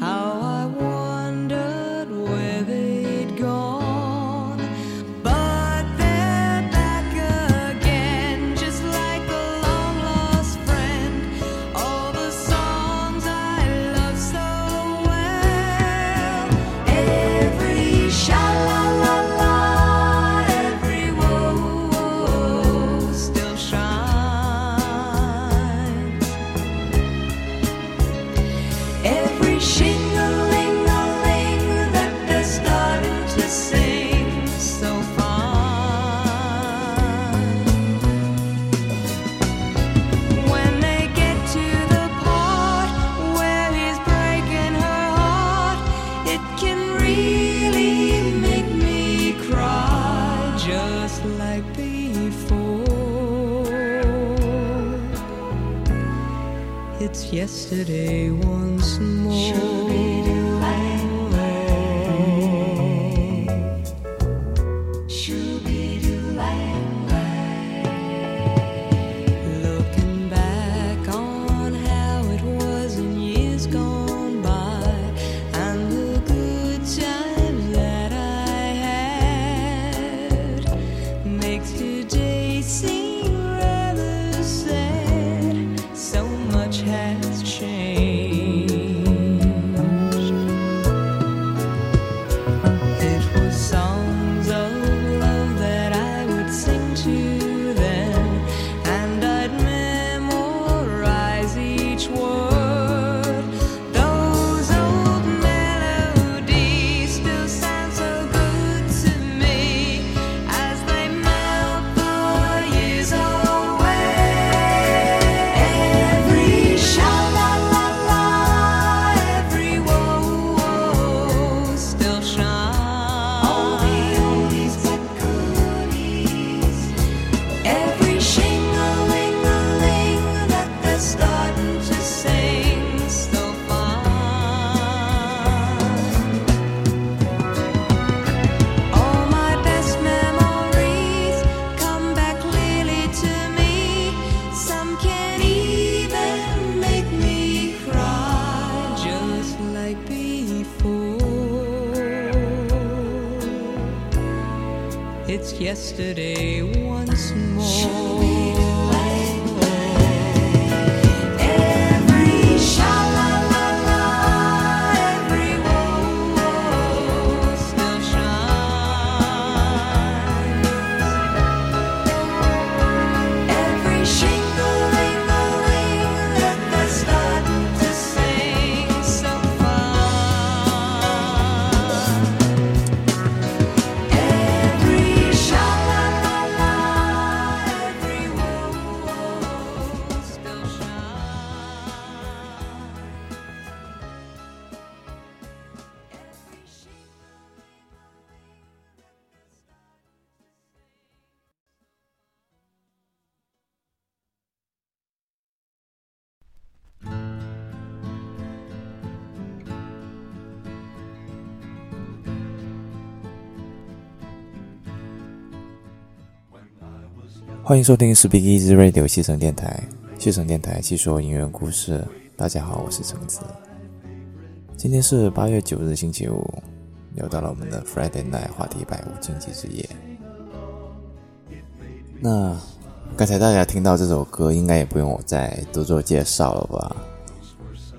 How gone 欢迎收听 Speak Easy Radio 西城电台，西城电台细说音乐故事。大家好，我是橙子。今天是八月九日星期五，又到了我们的 Friday Night 话题百无禁忌之夜。那刚才大家听到这首歌，应该也不用我再多做介绍了吧？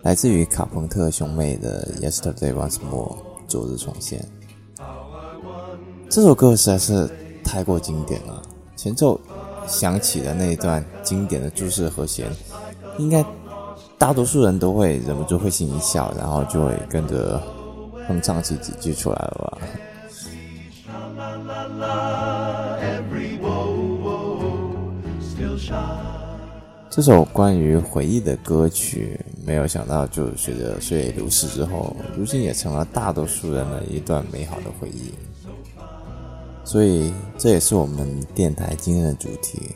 来自于卡朋特兄妹的《Yesterday Once More》昨日重现。这首歌实在是太过经典了，前奏响起的那一段经典的注释和弦，应该大多数人都会忍不住会心一笑，然后就会跟着哼唱起几句出来了吧。这首关于回忆的歌曲，没有想到就随着岁月流逝之后，如今也成了大多数人的一段美好的回忆。所以，这也是我们电台今天的主题：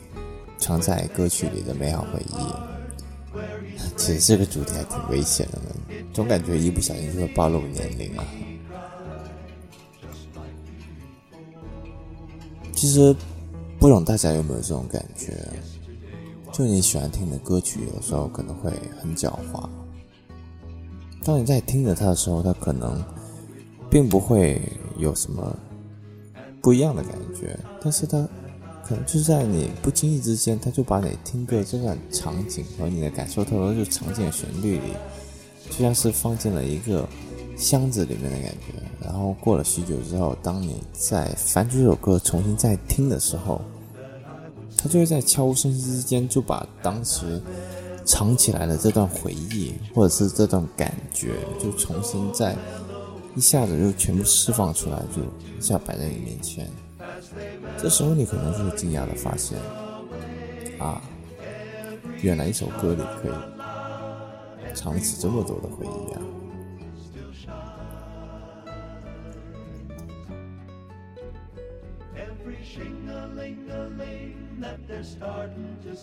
藏在歌曲里的美好回忆。其实这个主题还挺危险的，总感觉一不小心就会暴露年龄啊。其实，不懂大家有没有这种感觉？就你喜欢听的歌曲，有时候可能会很狡猾。当你在听着它的时候，它可能并不会有什么不一样的感觉，但是它可能就在你不经意之间，它就把你听歌这段场景和你的感受投入就场景旋律里，就像是放进了一个箱子里面的感觉。然后过了许久之后，当你在翻出这首歌重新再听的时候，它就会在悄无声息之间就把当时藏起来的这段回忆，或者是这段感觉，就重新再一下子就全部释放出来，就一下摆在你面前。这时候你可能就会惊讶的发现，啊，原来一首歌里可以藏起这么多的回忆啊！Don't look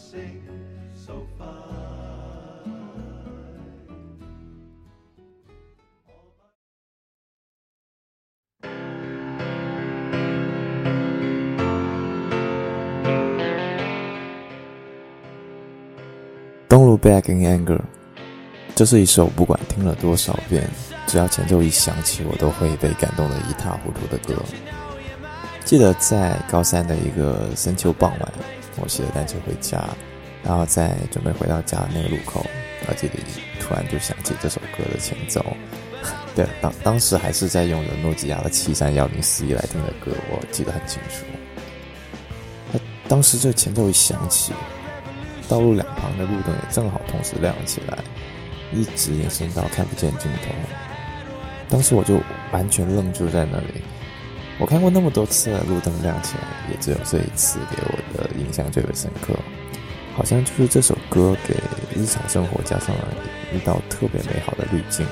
back in anger，这是一首不管听了多少遍，只要前奏一响起，我都会被感动得一塌糊涂的歌。记得在高三的一个深秋傍晚，我骑着单车回家，然后在准备回到家的那个路口，耳机里突然就响起这首歌的前奏。对，当当时还是在用着诺基亚的七三幺零四一来听的歌，我记得很清楚。当时这前奏一响起。道路两旁的路灯也正好同时亮起来，一直延伸到看不见尽头。当时我就完全愣住在那里。我看过那么多次的路灯亮起来，也只有这一次给我的印象最为深刻。好像就是这首歌给日常生活加上了一道特别美好的滤镜。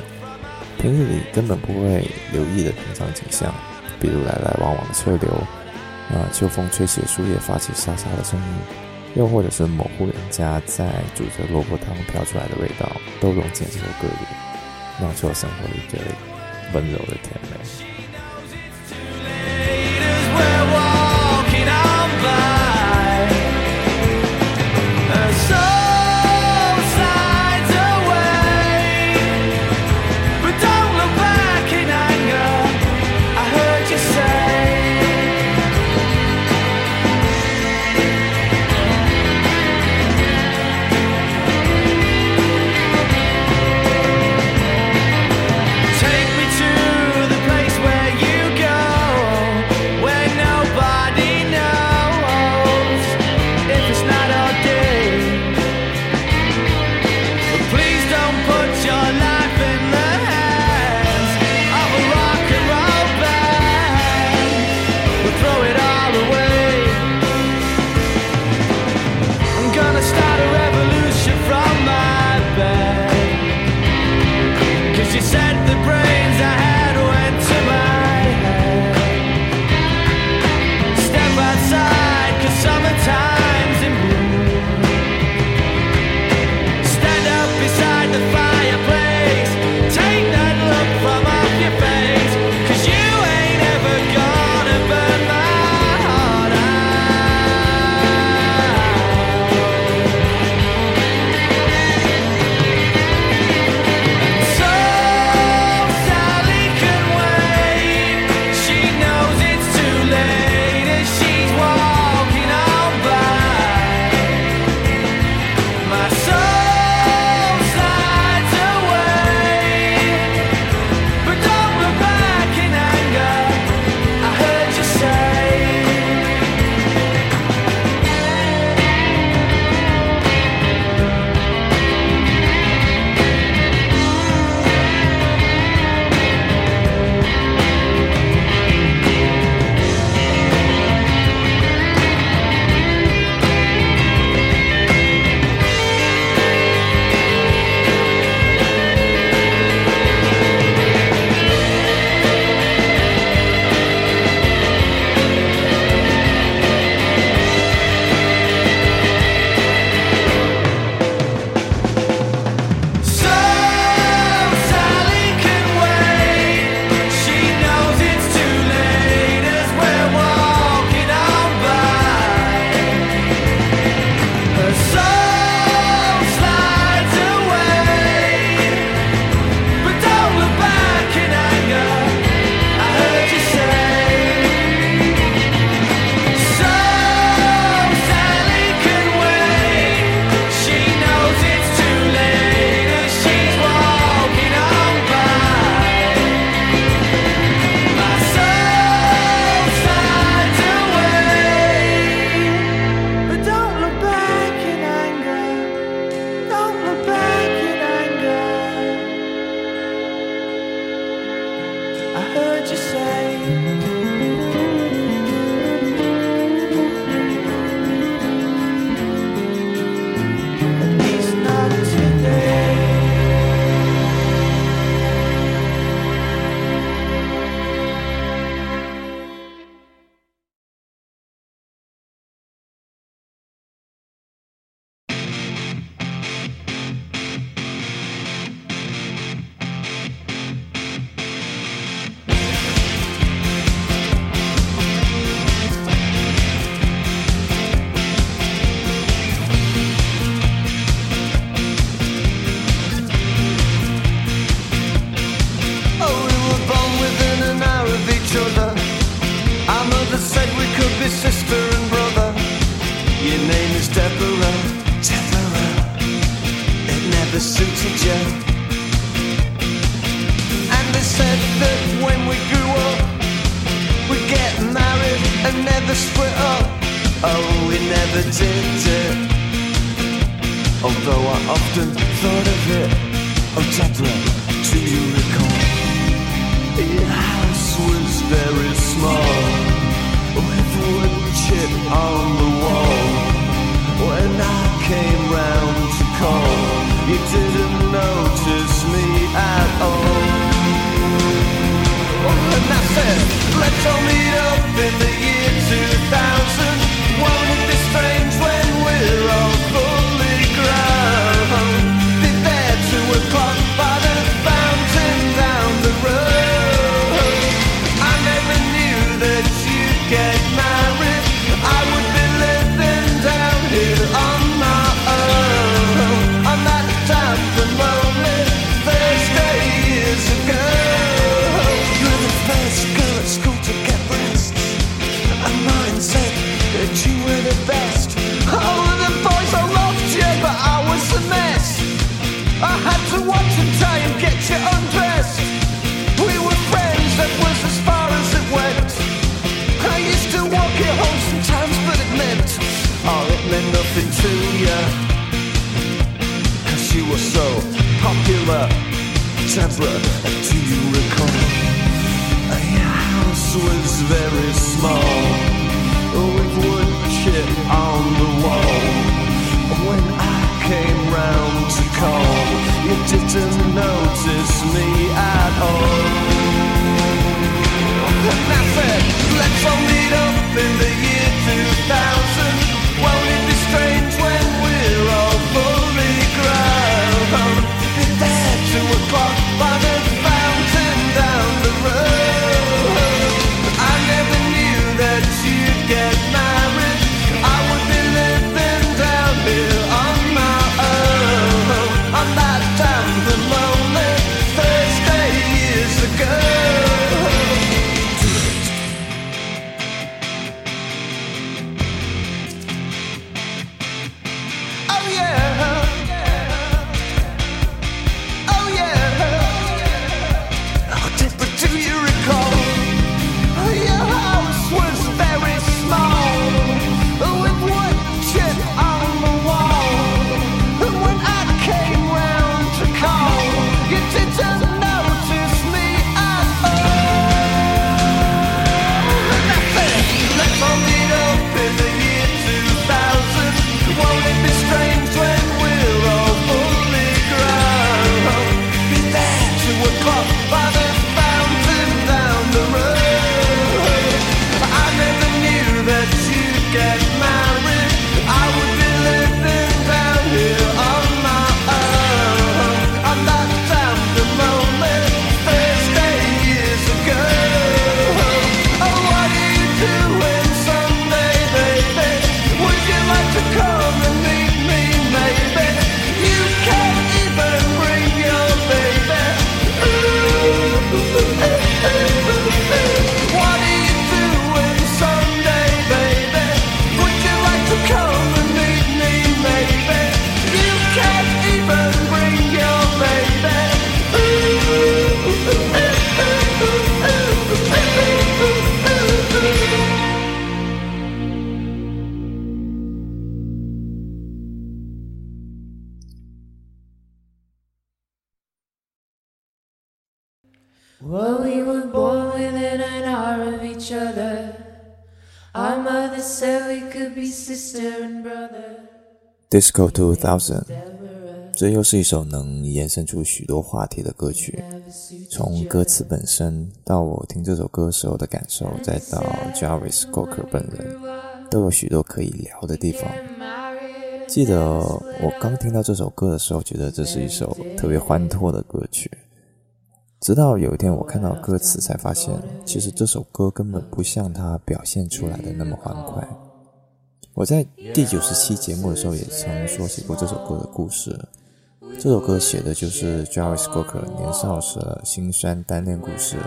平日里根本不会留意的平常景象，比如来来往往的车流，啊，秋风吹起树叶发起沙沙的声音。又或者是某户人家在煮着萝卜汤飘出来的味道，都融进这首歌里，酿出了生活里最温柔的甜美。Never split up. Oh, we never did it. Although I often thought of it. Oh, Deborah, do you recall? Your house was very small, with wood chip on the wall. When I came round to call, you didn't notice me at all. Oh, and I said, let's all meet up in the year 2000. Well, we were born within an hour of each other. Our mother said we could be sister and brother. Disco Two Thousand，这又是一首能延伸出许多话题的歌曲。从歌词本身到我听这首歌时候的感受，再到 Jarvis Cocker 本人，都有许多可以聊的地方。记得我刚听到这首歌的时候，觉得这是一首特别欢脱的歌曲。直到有一天我看到歌词，才发现其实这首歌根本不像它表现出来的那么欢快。我在第九十期节目的时候也曾说起过这首歌的故事。这首歌写的就是 Jarvis Cocker 年少时的辛酸单恋故事。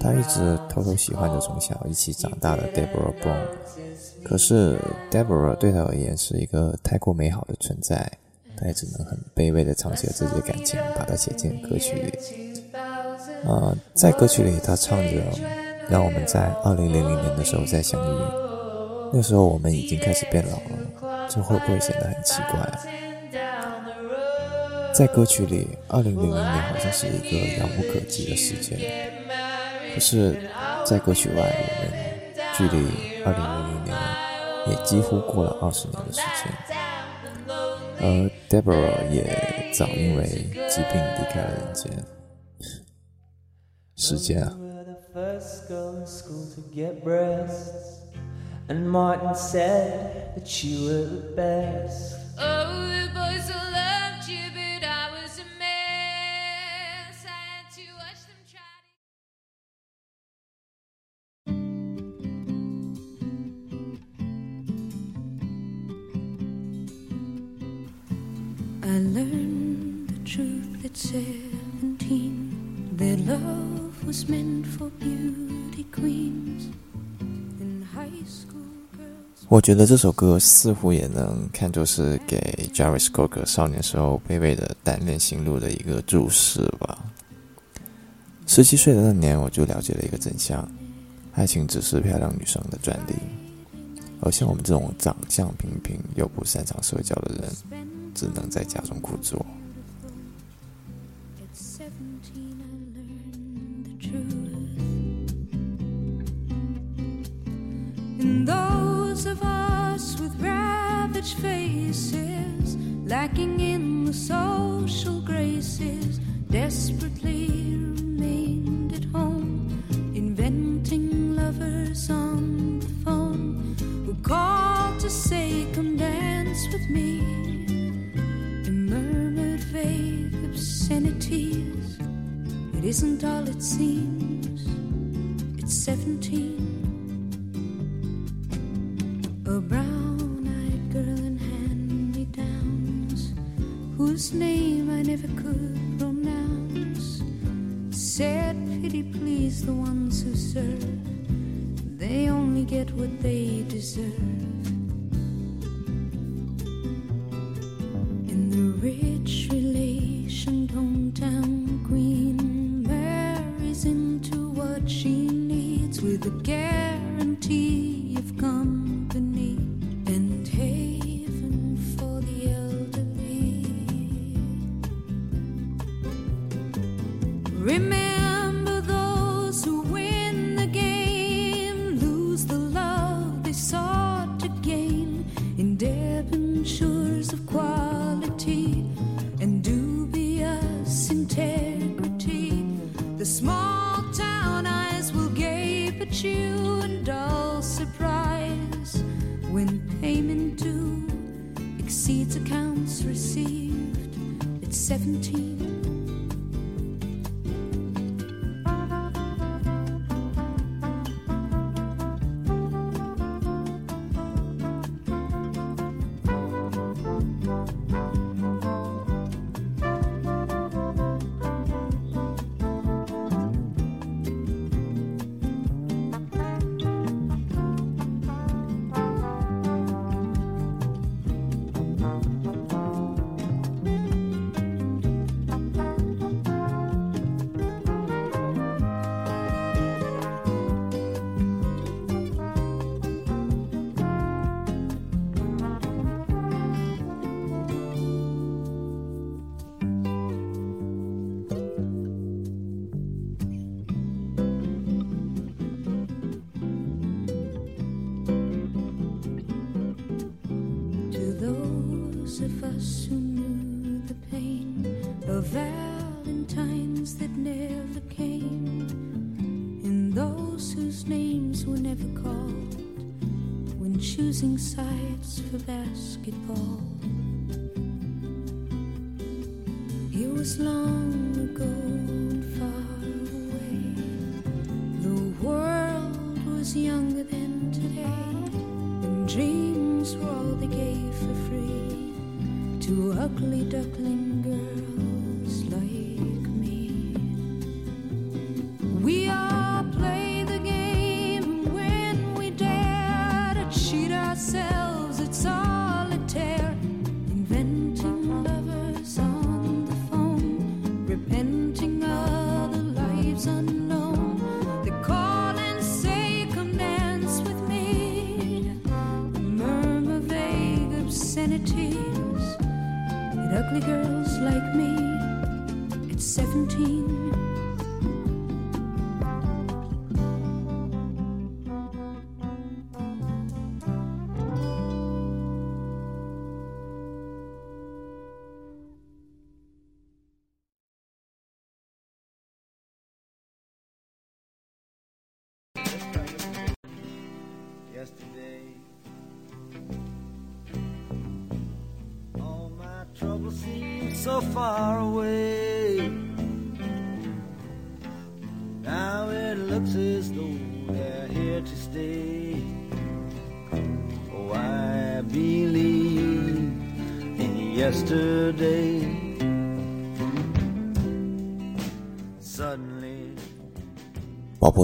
他一直偷偷喜欢着从小一起长大的 Deborah Brown，可是 Deborah 对他而言是一个太过美好的存在，他也只能很卑微的唱起了自己的感情，把它写进歌曲里。呃，在歌曲里，他唱着“让我们在二零零零年的时候再相遇”，那时候我们已经开始变老了，这会不会显得很奇怪啊？在歌曲里，二零零零年好像是一个遥不可及的时间，可是，在歌曲外，我们距离二零零零年也几乎过了二十年的时间，而 Deborah 也早因为疾病离开了人间。时间啊，were the first girl in school to get breasts. And Martin said that you were the best. Oh, 我觉得这首歌似乎也能看作是给 Jarvis Cocker 少年时候卑微的单恋心路的一个注释吧。十七岁的那年，我就了解了一个真相：爱情只是漂亮女生的专利，而像我们这种长相平平又不擅长社交的人，只能在家中苦做。Isn't all it seems. the game whose names were never called when choosing sides for basketball. It was long ago and far away. The world was younger than today, and dreams were all they gave for free to ugly duckling 17.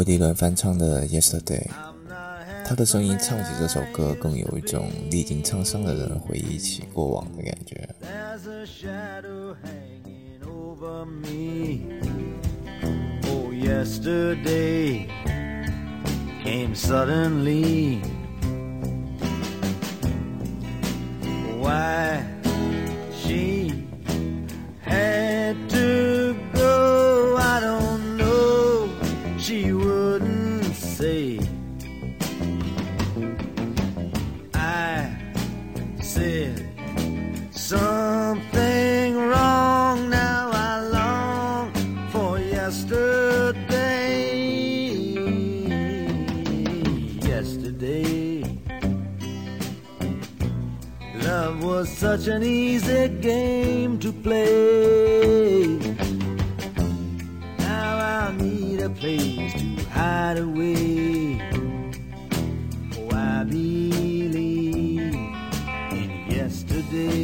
迪伦翻唱的《Yesterday》，他的声音唱起这首歌，更有一种历经沧桑的人回忆起过往的感觉。Such an easy game to play. Now I need a place to hide away. Oh, I believe in yesterday.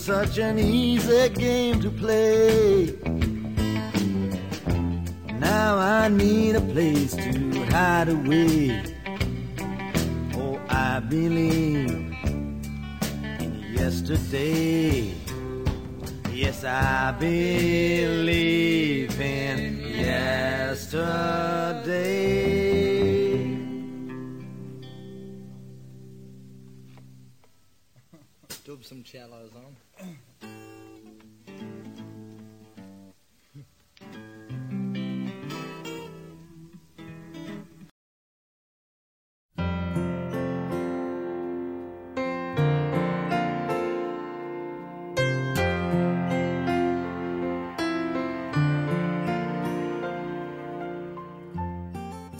Such an easy game to play. Now I need a place to hide away. Oh, I believe in yesterday. Yes, I believe in yesterday. Dub some cellos on.《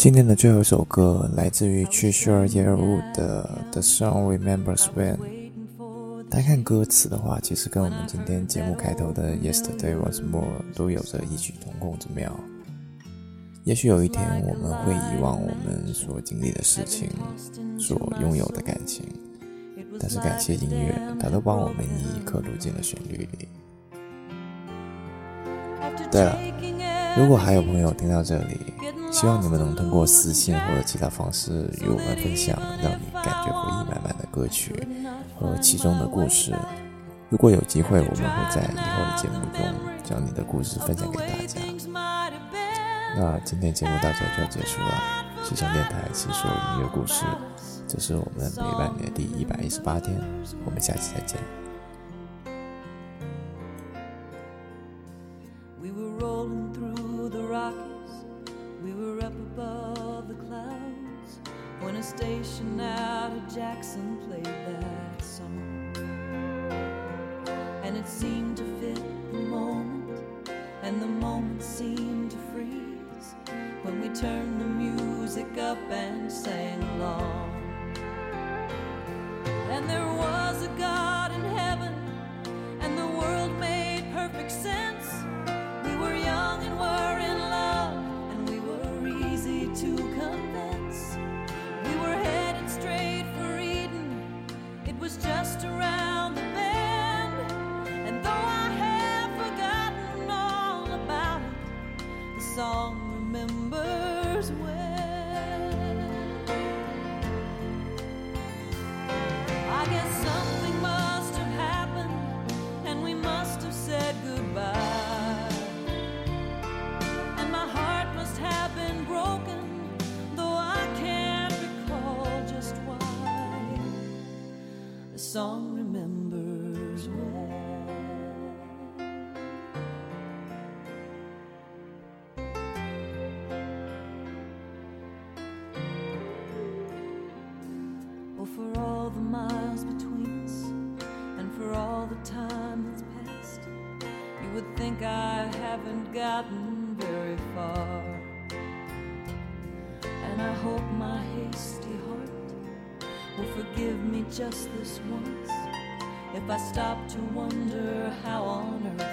今天的最后一首歌来自于 Cheshire Yearwood 的《The Song Remembers When》。单看歌词的话，其实跟我们今天节目开头的 Yesterday Once More 都有着异曲同工之妙。也许有一天我们会遗忘我们所经历的事情，所拥有的感情，但是感谢音乐，它都帮我们一一刻录进了旋律里。对了，如果还有朋友听到这里，希望你们能通过私信或者其他方式与我们分享让你感觉回忆满满的歌曲和其中的故事。如果有机会，我们会在以后的节目中将你的故事分享给大家。那今天节目到这就要结束了，西城电台细说音乐故事，这是我们陪伴你的第一百一十八天，我们下期再见。We were rolling through the Rockies. above the clouds when a station out of Jackson played that song. And it seemed to fit the moment, and the moment seemed to freeze when we turned the music up and sang along. And there was gotten very far. And I hope my hasty heart will forgive me just this once if I stop to wonder how on earth.